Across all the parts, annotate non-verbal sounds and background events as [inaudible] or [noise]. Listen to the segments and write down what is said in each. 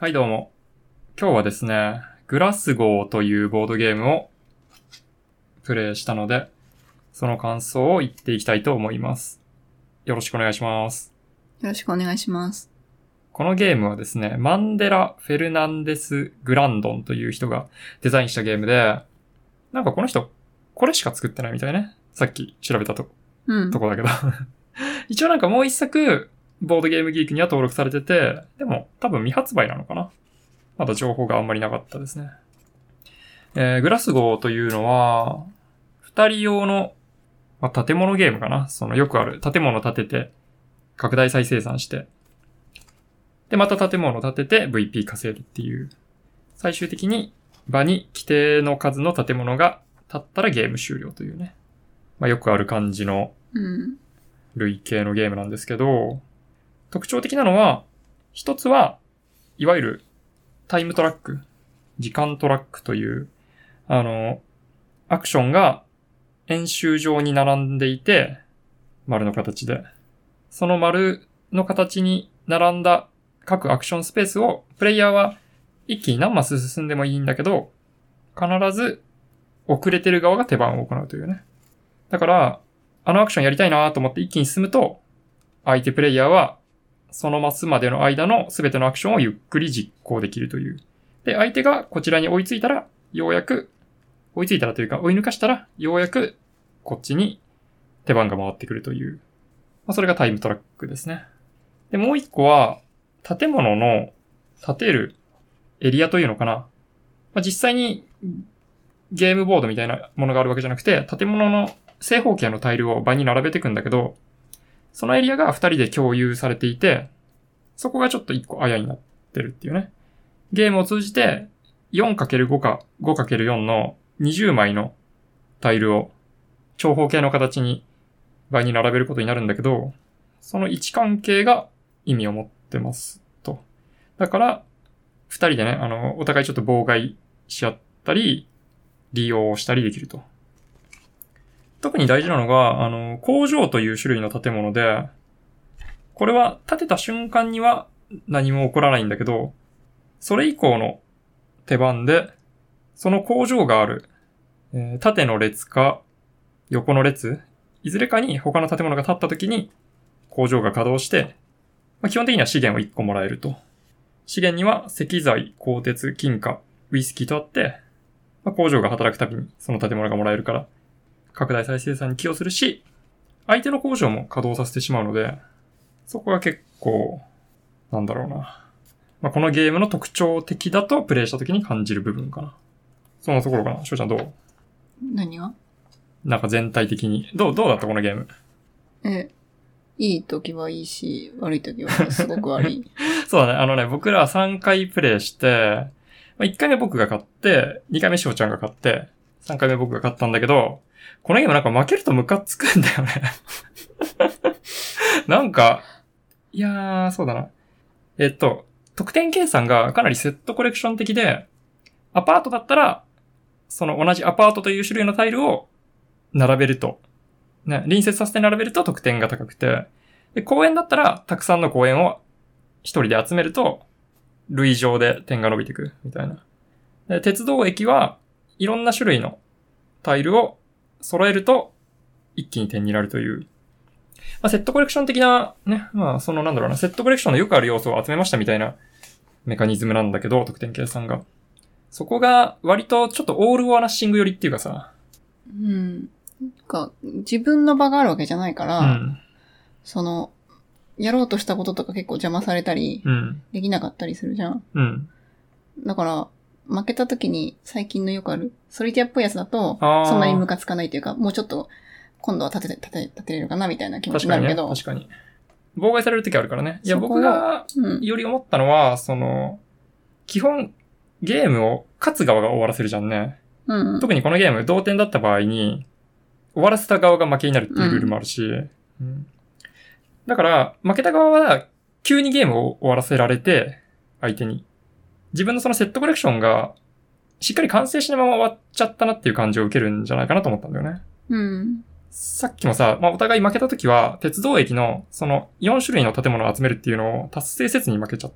はい、どうも。今日はですね、グラスゴーというボードゲームをプレイしたので、その感想を言っていきたいと思います。よろしくお願いします。よろしくお願いします。このゲームはですね、マンデラ・フェルナンデス・グランドンという人がデザインしたゲームで、なんかこの人、これしか作ってないみたいね。さっき調べたとうんと。こだけど。[laughs] 一応なんかもう一作、ボードゲームギークには登録されてて、でも多分未発売なのかなまだ情報があんまりなかったですね。えー、グラスゴーというのは、二人用の、まあ、建物ゲームかなそのよくある建物建てて、拡大再生産して、で、また建物建てて VP 稼ぐっていう、最終的に場に規定の数の建物が建ったらゲーム終了というね。まあ、よくある感じのうん。類型のゲームなんですけど、特徴的なのは、一つは、いわゆるタイムトラック、時間トラックという、あの、アクションが円周上に並んでいて、丸の形で。その丸の形に並んだ各アクションスペースを、プレイヤーは一気に何マス進んでもいいんだけど、必ず遅れてる側が手番を行うというね。だから、あのアクションやりたいなと思って一気に進むと、相手プレイヤーは、そのマスまでの間の全てのアクションをゆっくり実行できるという。で、相手がこちらに追いついたら、ようやく、追いついたらというか、追い抜かしたら、ようやく、こっちに手番が回ってくるという。まあ、それがタイムトラックですね。で、もう一個は、建物の建てるエリアというのかな。まあ、実際にゲームボードみたいなものがあるわけじゃなくて、建物の正方形のタイルを場に並べていくんだけど、そのエリアが二人で共有されていて、そこがちょっと一個あやになってるっていうね。ゲームを通じて 4×5 か 5×4 の20枚のタイルを長方形の形に場に並べることになるんだけど、その位置関係が意味を持ってますと。だから、二人でね、あの、お互いちょっと妨害し合ったり、利用したりできると。特に大事なのが、あの、工場という種類の建物で、これは建てた瞬間には何も起こらないんだけど、それ以降の手番で、その工場がある、えー縦の列か横の列、いずれかに他の建物が建った時に工場が稼働して、まあ、基本的には資源を1個もらえると。資源には石材、鋼鉄、金貨、ウイスキーとあって、まあ、工場が働くたびにその建物がもらえるから、拡大再生産に寄与するし、相手の工場も稼働させてしまうので、そこが結構、なんだろうな。まあ、このゲームの特徴的だとプレイした時に感じる部分かな。そんなところかな。しょうちゃんどう？何が？なんか全体的に。どう、どうだったこのゲーム？え、いい時はいいし、悪い時はすごく悪い。[laughs] そうだね。あのね、僕ら3回プレイして、まあ、1回目僕が勝って、2回目しおちゃんが勝って、3回目僕が勝ったんだけど、このゲームなんか負けるとムカつくんだよね。[laughs] なんか、いやー、そうだな。えっと、得点計算がかなりセットコレクション的で、アパートだったら、その同じアパートという種類のタイルを並べると、ね、隣接させて並べると得点が高くて、で、公園だったら、たくさんの公園を一人で集めると、類上で点が伸びていく、みたいな。で、鉄道駅はいろんな種類のタイルを揃えると、一気に点になるという。まあ、セットコレクション的な、ね、まあ、そのなんだろうな、セットコレクションのよくある要素を集めましたみたいなメカニズムなんだけど、得点計算が。そこが割とちょっとオール・オア・ナッシング寄りっていうかさ、うん。なんか、自分の場があるわけじゃないから、うん、その、やろうとしたこととか結構邪魔されたり、うん、できなかったりするじゃん。うん。だから、負けた時に最近のよくある、ソリティアっぽいやつだと、そんなにムカつかないというか、もうちょっと、今度は立てて、立て、立てれるかなみたいな気持ち確かにね、になるけど。確かに。妨害される時あるからね。いや、僕がうん。より思ったのは、その、基本、ゲームを勝つ側が終わらせるじゃんね。うん。特にこのゲーム、同点だった場合に、終わらせた側が負けになるっていうルールもあるし、うんだから、負けた側は、急にゲームを終わらせられて、相手に。自分のそのセットコレクションが、しっかり完成しないまま終わっちゃったなっていう感じを受けるんじゃないかなと思ったんだよね。うん。さっきもさ、まあ、お互い負けた時は、鉄道駅の、その、4種類の建物を集めるっていうのを達成せずに負けちゃっ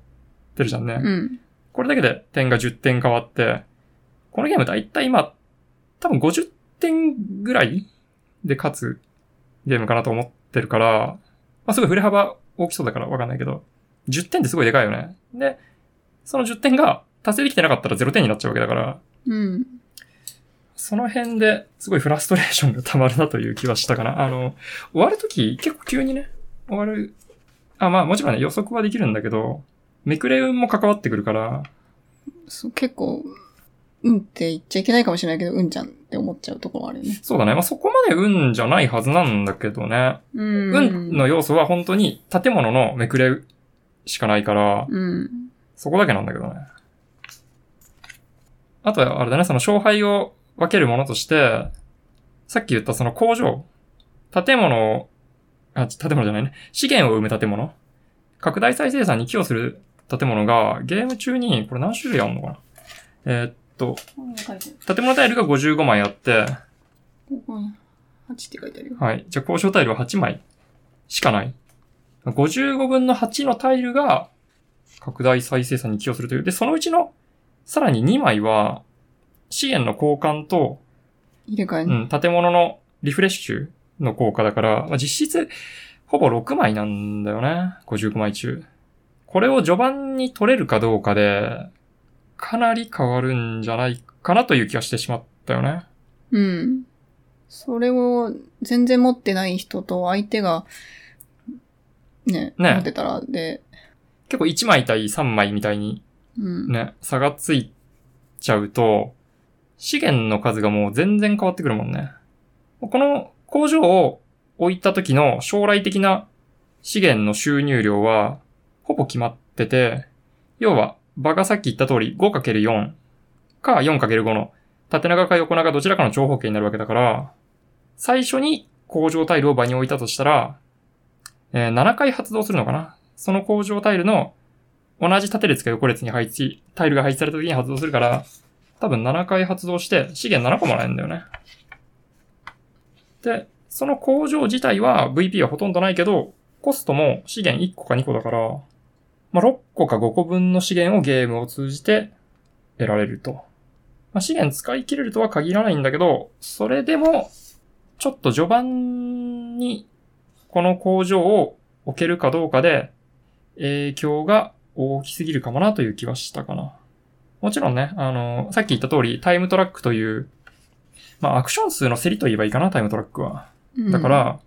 てるじゃんね。うん。これだけで点が10点変わって、このゲームだいたい今、多分50点ぐらいで勝つゲームかなと思ってるから、まあすごい振れ幅大きそうだからわかんないけど、10点ってすごいでかいよね。で、その10点が達成できてなかったら0点になっちゃうわけだから、うん。その辺ですごいフラストレーションが溜まるなという気はしたかな。あの、終わるとき結構急にね、終わる。あ、まあもちろんね予測はできるんだけど、めくれ運も関わってくるから、そう結構、うんって言っちゃいけないかもしれないけど、うんちゃんって思っちゃうところあるよね。そうだね。まあそこまで運じゃないはずなんだけどね。うん。運の要素は本当に建物のめくれしかないから、うん。そこだけなんだけどね。あとはあれだね、その勝敗を分けるものとして、さっき言ったその工場、建物を、あ、建物じゃないね。資源を生む建物。拡大再生産に寄与する建物が、ゲーム中に、これ何種類あるのかなえーっと、建物タイルが55枚あって、ある。ここに8って書いてあるよ。はい。じゃあ、交渉タイルは8枚しかない。55分の8のタイルが拡大再生産に寄与するという。で、そのうちのさらに2枚は資源の交換と、入れ替えね。うん、建物のリフレッシュの効果だから、まあ、実質ほぼ6枚なんだよね。55枚中。これを序盤に取れるかどうかで、かなり変わるんじゃないかなという気がしてしまったよね。うん。それを全然持ってない人と相手が、ね、ね持ってたら、で、結構1枚対3枚みたいにうん。ね、差がついちゃうと、資源の数がもう全然変わってくるもんね。この工場を置いた時の将来的な資源の収入量は、ほぼ決まってて、要は、場がさっき言った通り 5×4 か 4×5 の縦長か横長どちらかの長方形になるわけだから、最初に工場タイルを場に置いたとしたら、えー7回発動するのかなその工場タイルの同じ縦列か横列に配置、タイルが配置された時に発動するから、多分7回発動して資源7個もらえるんだよね。で、その工場自体は VP はほとんどないけど、コストも資源1個か2個だから、まあ、6個か5個分の資源をゲームを通じて得られると。まあ、資源使い切れるとは限らないんだけど、それでも、ちょっと序盤にこの工場を置けるかどうかで、影響が大きすぎるかもなという気はしたかな。もちろんね、あの、さっき言った通り、タイムトラックという、まあ、アクション数の競りと言えばいいかな、タイムトラックは。うんだか、ら、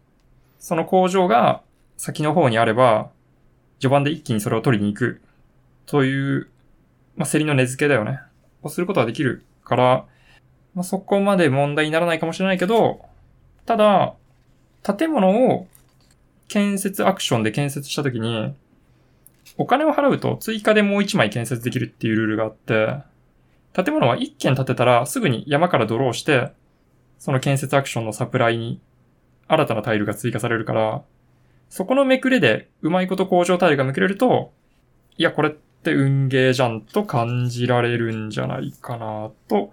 その工場が先の方にあれば、序盤で一気にそれを取りに行く、という、まあ、競りの根付けだよね。をすることはできるから、まあ、そこまで問題にならないかもしれないけど、ただ、建物を建設アクションで建設したときに、お金を払うと追加でもう一枚建設できるっていうルールがあって、建物は一軒建てたらすぐに山からドローして、その建設アクションのサプライに新たなタイルが追加されるから、そこのめくれでうまいこと工場タイルがめくれると、いや、これって運ゲーじゃんと感じられるんじゃないかなと。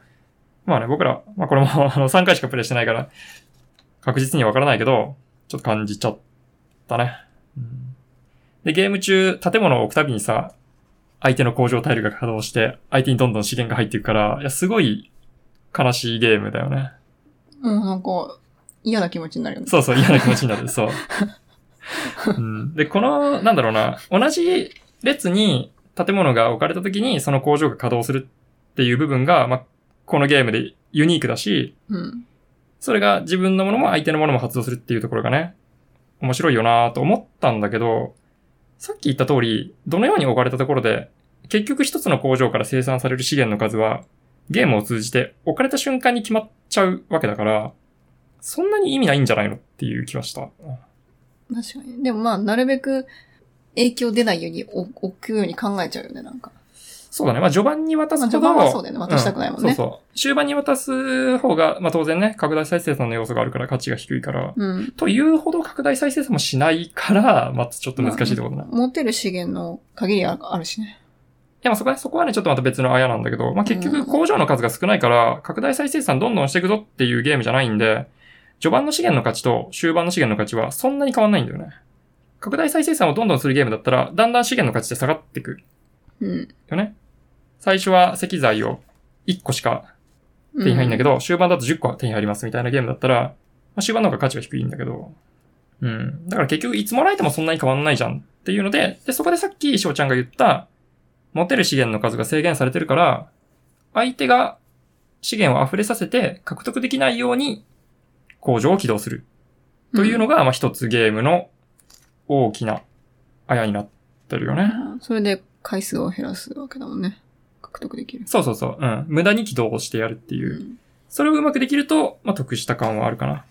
まあね、僕ら、まあこれも [laughs] あの3回しかプレイしてないから、確実にはわからないけど、ちょっと感じちゃったね。うんで、ゲーム中、建物を置くたびにさ、相手の工場タイルが稼働して、相手にどんどん資源が入っていくから、いや、すごい悲しいゲームだよね。うん、なんか、嫌な気持ちになるよね。そうそう、嫌な気持ちになる。そう。[laughs] うん、で、この、なんだろうな、同じ列に建物が置かれた時にその工場が稼働するっていう部分が、まあ、このゲームでユニークだし、うん。それが自分のものも相手のものも発動するっていうところがね、面白いよなと思ったんだけど、さっき言った通り、どのように置かれたところで、結局一つの工場から生産される資源の数は、ゲームを通じて置かれた瞬間に決まっちゃうわけだから、そんなに意味ないんじゃないのっていう気はした。確かに。でもまあ、なるべく影響出ないように置くように考えちゃうよね、なんか。そうだね。まあ序盤に渡すほど、まあ序盤はそうだよね渡したくないもんねうそうそう。終盤に渡す方が、まあ当然ね、拡大再生産の要素があるから価値が低いから、うん。というほど拡大再生産もしないから、まあちょっと難しいってことね。持てる資源の限りああるしね。いや、まあそこはね、そこはね、ちょっとまた別のあやなんだけど、まあ結局工場の数が少ないから、拡大再生産どんどんしていくぞっていうゲームじゃないんで、序盤の資源の価値と終盤の資源の価値はそんなに変わんないんだよね。拡大再生産をどんどんするゲームだったら、だんだん資源の価値って下がっていくうん。よね。最初は石材を1個しか手に入んだけど。ど、終盤だと10個手に入りますみたいなゲームだったら、まあ、終盤の方が価値は低いんだけど、うん。だから結局いつもらえてもそんなに変わんないじゃんっていうので、で、そこでさっき翔ちゃんが言った、持てる資源の数が制限されてるから、相手が資源を溢れさせて獲得できないように工場を起動するというのが、まあ一つゲームの大きなあやになってるよね。うんそれで回数を減らすわけだもんね。獲得できる。そうそうそう。うん。無駄に起動してやるっていう。んそれをうまくできると、まあ、得した感はあるかな。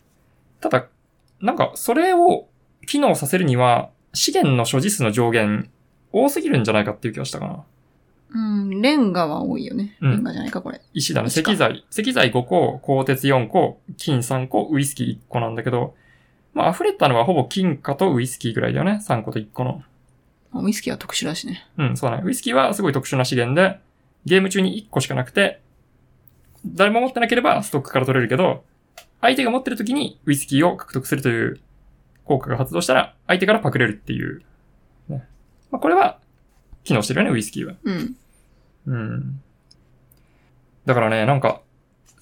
ただ、なんか、それを機能させるには、資源の所持数の上限、多すぎるんじゃないかっていう気がしたかな。うん、レンガは多いよね。うんレンガじゃないか、これ。石だね。石材。石材5個、鋼鉄4個、金3個、ウイスキー1個なんだけど、まあ、溢れたのはほぼ金貨とウイスキーぐらいだよね。3個と1個の。あウイスキーは特殊だしね。うん、そうだね。ウイスキーはすごい特殊な資源で、ゲーム中に1個しかなくて、誰も持ってなければストックから取れるけど、相手が持ってる時にウイスキーを獲得するという効果が発動したら、相手からパクれるっていう。ね。まあ、これは、機能してるよね、ウイスキーは。うん。うん。だからね、なんか、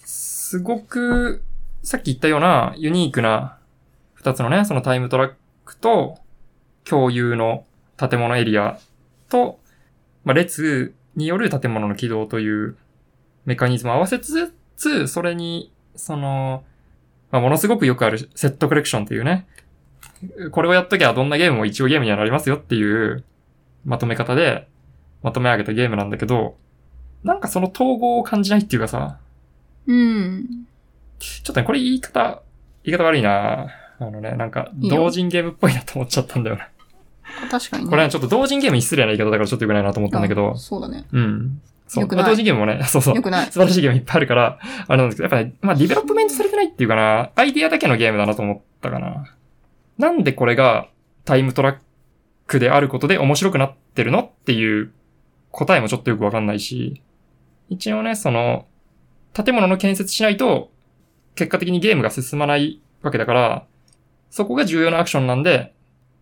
すごく、さっき言ったようなユニークな二つのね、そのタイムトラックと共有の建物エリアと、まあ、列による建物の起動というメカニズムを合わせつつ、それに、その、まあ、ものすごくよくあるセットコレクションっていうね、これをやっときゃどんなゲームも一応ゲームにはなりますよっていうまとめ方でまとめ上げたゲームなんだけど、なんかその統合を感じないっていうかさ、うん。ちょっとね、これ言い方、言い方悪いなあのね、なんか、同人ゲームっぽいなと思っちゃったんだよね。確かにね。これね、ちょっと同人ゲームに失礼な言い方だからちょっと良くないなと思ったんだけどあ、そうだね。うん。そう。まあ同人ゲームもね、[laughs] そうそうよ。くない。素晴らしいゲームいっぱいあるから、あれなんですけど、やっぱね、まあ development されてないっていうかな、アイディアだけのゲームだなと思ったかな。なんでこれがタイムトラックであることで面白くなってるのっていう答えもちょっとよくわかんないし、一応ね、その、建物の建設しないと、結果的にゲームが進まないわけだから、そこが重要なアクションなんで、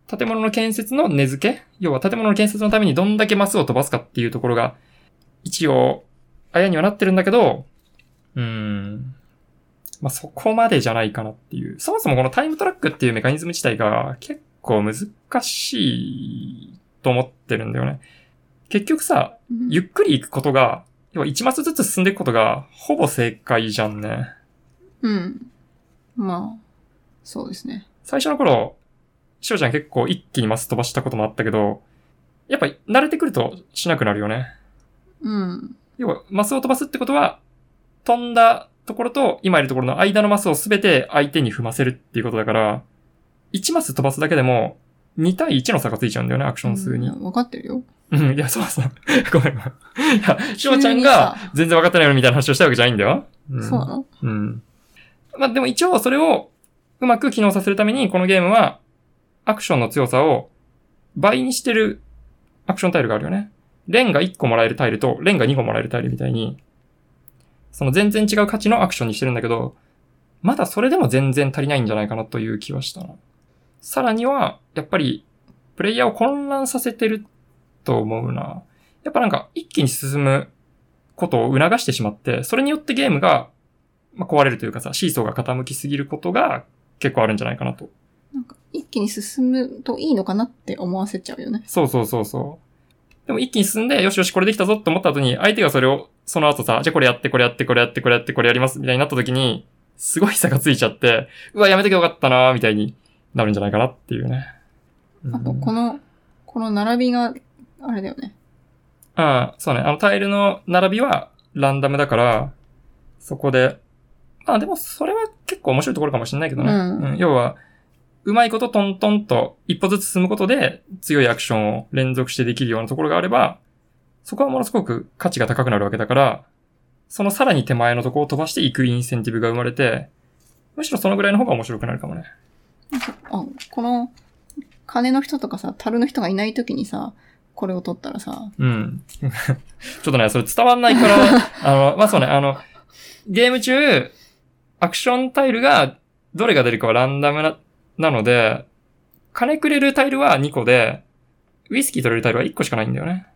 建物の建設の根付け？要は建物の建設のためにどんだけマスを飛ばすかっていうところが、一応、あやにはなってるんだけど、うーん。まあ、そこまでじゃないかなっていう。そもそもこのタイムトラックっていうメカニズム自体が結構難しいと思ってるんだよね。結局さ、うんゆっくり行くことが、要は1マスずつ進んでいくことが、ほぼ正解じゃんね。うん。まあ、そうですね。最初の頃、しおちゃん結構一気にマス飛ばしたこともあったけど、やっぱり慣れてくるとしなくなるよね。うん。要は、マスを飛ばすってことは、飛んだところと今いるところの間のマスをすべて相手に踏ませるっていうことだから、1マス飛ばすだけでも、2対1の差がついちゃうんだよね、アクション数に。うんわかってるよ。うん、いや、そうそう。[laughs] ごめんごめん。いや、しおちゃんがさ全然分かってないよみたいな話をしたわけじゃないんだよ。んそうなの？うん。まあ、でも一応それをうまく機能させるために、このゲームは、アクションの強さを倍にしてるアクションタイルがあるよね。レンが1個もらえるタイルと、レンが2個もらえるタイルみたいに、その全然違う価値のアクションにしてるんだけど、まだそれでも全然足りないんじゃないかなという気はした。さらには、やっぱり、プレイヤーを混乱させてると思うな。やっぱなんか、一気に進むことを促してしまって、それによってゲームが、ま、壊れるというかさ、シーソーが傾きすぎることが結構あるんじゃないかなと。一気に進むといいのかなって思わせちゃうよね。そうそうそうそう。でも一気に進んで、よしよしこれできたぞって思った後に、相手がそれを、その後さ、じゃあこれやって、これやって、これやって、これやって、これやります、みたいになった時に、すごい差がついちゃって、うわ、やめてけばよかったなみたいになるんじゃないかなっていうね。あと、うんこの、この並びが、あれだよね。ああ、そうね。あのタイルの並びはランダムだから、そこで、まあでもそれは結構面白いところかもしれないけどね。うん要は、うまいことトントンと一歩ずつ進むことで強いアクションを連続してできるようなところがあれば、そこはものすごく価値が高くなるわけだから、そのさらに手前のところを飛ばしていくインセンティブが生まれて、むしろそのぐらいの方が面白くなるかもね。あ、この、金の人とかさ、樽の人がいない時にさ、これを取ったらさ、うん。[laughs] ちょっとね、それ伝わんないから、[laughs] あの、まあ、そうね、あの、ゲーム中、アクションタイルが、どれが出るかはランダムな、なので、金くれるタイルは2個で、ウイスキー取れるタイルは1個しかないんだよね。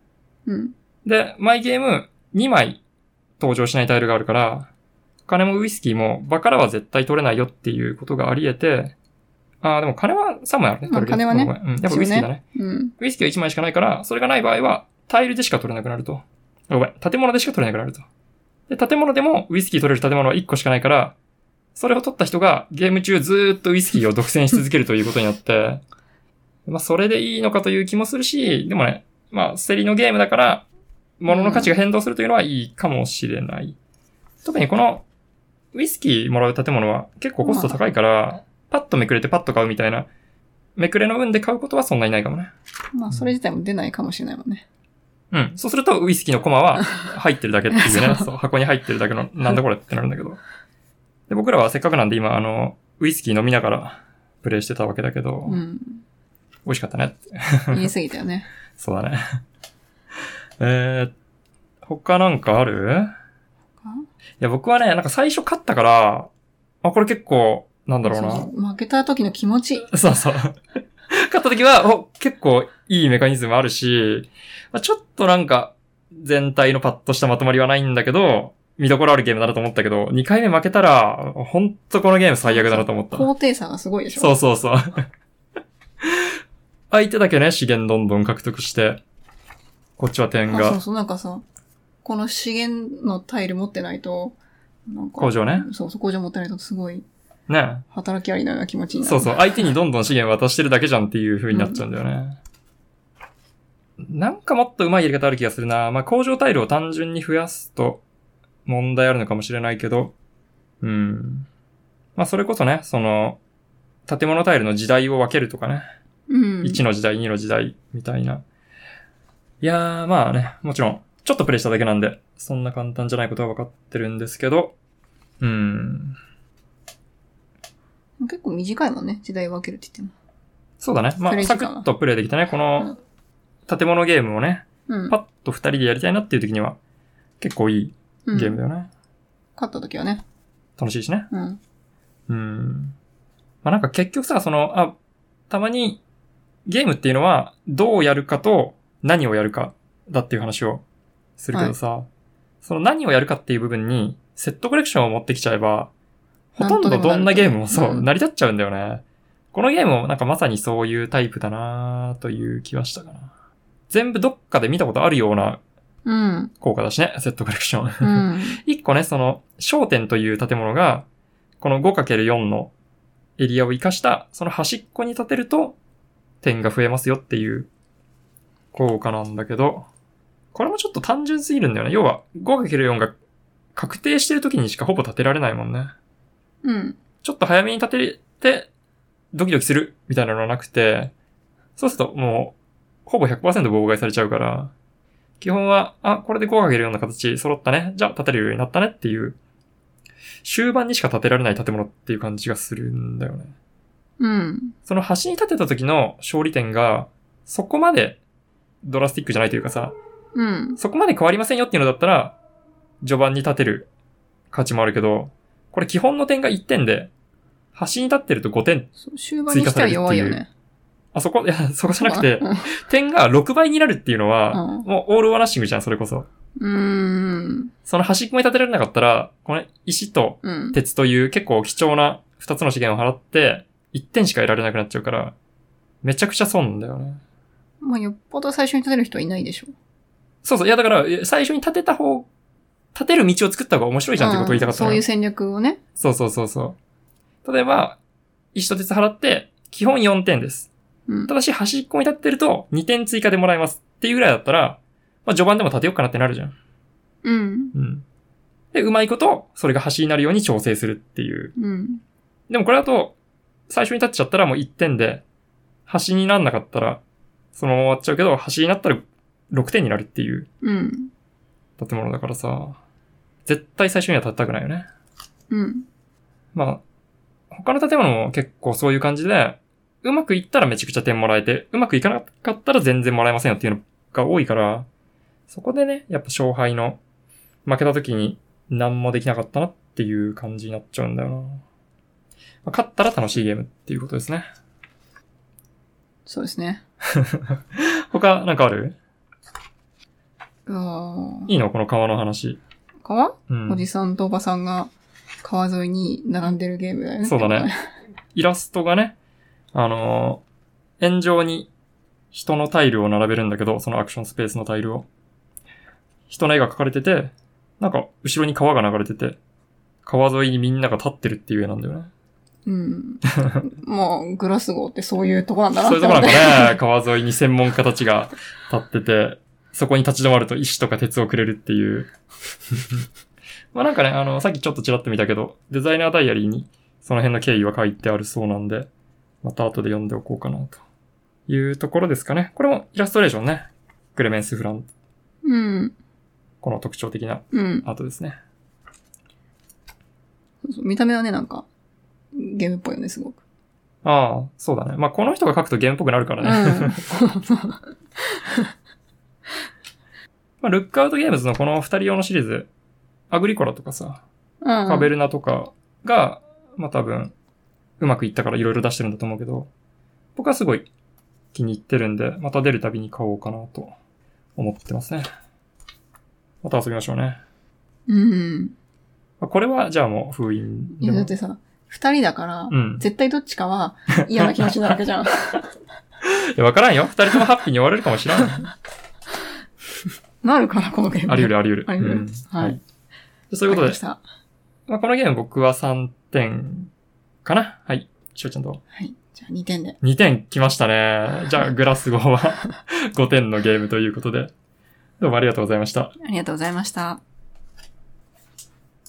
うん。で、毎ゲーム、2枚登場しないタイルがあるから、金もウイスキーも場からは絶対取れないよっていうことがあり得て、ああ、でも金は3枚あるね。まあ取れる金はねうん。やっぱウイスキーだね。うん。ウイスキーは1枚しかないから、それがない場合は、タイルでしか取れなくなると。あごめん、建物でしか取れなくなると。で、建物でもウイスキー取れる建物は1個しかないから、それを取った人がゲーム中ずーっとウイスキーを独占し続けるということになって、[laughs] まあ、それでいいのかという気もするし、でもね、まあ、競りのゲームだから、物の価値が変動するというのはいいかもしれない。特にこの、ウイスキーもらう建物は結構コスト高いから、パッとめくれてパッと買うみたいな、めくれの運で買うことはそんなにないかもね。まあ、それ自体も出ないかもしれないもんね。うん。そうすると、ウイスキーのコマは入ってるだけっていうね。[laughs] そう、箱に入ってるだけの、なんだこれってなるんだけど。で、僕らはせっかくなんで今、あの、ウイスキー飲みながらプレイしてたわけだけど、うん。美味しかったねって。言い過ぎたよね。[laughs] そうだね。えー、他なんかある？いや、僕はね、なんか最初勝ったから、あ、これ結構、なんだろうな。そうそう負けた時の気持ち。そうそう。[laughs] 勝った時は、お、結構いいメカニズムあるし、まあ、ちょっとなんか、全体のパッとしたまとまりはないんだけど、見どころあるゲームだなと思ったけど、2回目負けたら、ほんとこのゲーム最悪だなと思った。高低差がすごいでしょ。そうそうそう。[laughs] 相手だけね、資源どんどん獲得して、こっちは点が、あそうそう、なんかさ、この資源のタイル持ってないと、なんか。工場ね。そうそう、工場持ってないとすごいね。働きありのような気持ちになる。そうそう、相手にどんどん資源渡してるだけじゃんっていう風になっちゃうんだよね。なんかもっと上手いやり方ある気がするな。まあ、工場タイルを単純に増やすと問題あるのかもしれないけど、うん。まあ、それこそね、その、建物タイルの時代を分けるとかね。うん。1の時代、2の時代、みたいな。いやー、まあね、もちろん、ちょっとプレイしただけなんで、そんな簡単じゃないことは分かってるんですけど、うん。結構短いもんね、時代分けるって言ってそうだね。まあ、サクッとプレイできたね。この、建物ゲームをね、も。うん。パッと二人でやりたいなっていう時には、結構いいうんゲームだよね。勝った時はね。楽しいしね。うん。うん。まあなんか結局さ、その、あ、たまに、ゲームっていうのは、どうやるかと、何をやるか、だっていう話をするけどさ、その何をやるかっていう部分に、セットコレクションを持ってきちゃえば、ほとんどどんなゲームもそう、うん成り立っちゃうんだよね。このゲームもなんかまさにそういうタイプだなという気はしたかな。全部どっかで見たことあるようなうん。効果だしね、セットコレクション。うん。[laughs] 一個ね、その、商店という建物が、この 5×4 のエリアを活かした、その端っこに建てると、点が増えますよっていう効果なんだけど、これもちょっと単純すぎるんだよね。要は、5×4 が確定してる時にしかほぼ建てられないもんね。うん。ちょっと早めに建てて、ドキドキするみたいなのはなくて、そうするともう、ほぼ100%妨害されちゃうから、基本は、あ、これで 5×4 の形揃ったね。じゃあ建てるようになったねっていう、終盤にしか建てられない建物っていう感じがするんだよね。うん。その端に建てた時の勝利点が、そこまでドラスティックじゃないというかさ、うん。そこまで変わりませんよっていうのだったら、序盤に立てる価値もあるけど、これ基本の点が1点で、端に立ってると5点。そう終盤にしては弱いよね。あ、そこ、いや、そこじゃなくて、うん点が6倍になるっていうのは、うんもうオールオアナッシングじゃん、それこそ。うーん。その端っこに立てられなかったら、この石とうん。鉄という結構貴重な2つの資源を払って、1点しか得られなくなっちゃうから、めちゃくちゃ損だよね。まあ、よっぽど最初に立てる人はいないでしょ。そうそう。いや、だから、え最初に立てた方、立てる道を作った方が面白いじゃんってことを言いたかったのようんそういう戦略をね。そうそうそうそう。例えば、石と鉄払って、基本4点です。うんた。だし、端っこに立ってると2点追加でもらえますっていうぐらいだったら、まあ序盤でも立てようかなってなるじゃん。うん。うん。で、うまいこと、それが端になるように調整するっていう。うん。でもこれだと、最初に立っちゃったらもう1点で、端になんなかったら、そのまま終わっちゃうけど、端になったら6点になるっていううん。建物だからさ、絶対最初には立てたくないよね。うん。まあ、他の建物も結構そういう感じで、うまくいったらめちゃくちゃ点もらえて、うまくいかなかったら全然もらえませんよっていうのが多いから、そこでね、やっぱ勝敗の、負けた時に何もできなかったなっていう感じになっちゃうんだよな。まあ勝ったら楽しいゲームっていうことですね。そうですね。[laughs] 他なんかある？いいの？この川の話。ー川、うんお。じさんとおばさんが川沿いに並んでるゲームだよね。そうだね。イラストがね、あのー円状に人のタイルを並べるんだけど、そのアクションスペースのタイルを。人の絵が描かれてて、なんか後ろに川が流れてて、川沿いにみんなが立ってるっていう絵なんだよね。うん。まあ、グラスゴーってそういうとこなんだなそういうとこなんかね、川沿いに専門家たちが立ってて、そこに立ち止まると石とか鉄をくれるっていう。[laughs] まあなんかね、あの、さっきちょっとちらっと見たけど、デザイナーダイアリーにその辺の経緯は書いてあるそうなんで、また後で読んでおこうかなというところですかね。これもイラストレーションね。クレメンス・フラン、うん。この特徴的なうん。アートですね。そうそう見た目はね、なんか、ゲームっぽいよね、すごく。ああ、そうだね。まあこの人が書くとゲームっぽくなるからね。[laughs] まあルックアウトゲームズのこの二人用のシリーズ、アグリコラとかさ、うん。カベルナとかが、まあ多分、うまくいったからいろいろ出してるんだと思うけど、僕はすごい気に入ってるんで、また出るたびに買おうかなと思ってますね。また遊びましょうね。うん。まあこれはじゃあもう封印いや、だでもっ。てさ、二人だから、うん。絶対どっちかは嫌な気持ちになるわけじゃん。[laughs] いや、わからんよ。二人ともハッピーに終われるかもしれん。なるかな、このゲーム。あり得るあり得る。あり得るうんはいはい。そういうことでまあ、このゲーム僕は3点かな？はい。しょうちゃんと？はい。じゃあ2点で。2点来ましたね。[laughs] じゃあ、グラスゴーは [laughs] 5点のゲームということで。どうもありがとうございました。ありがとうございました。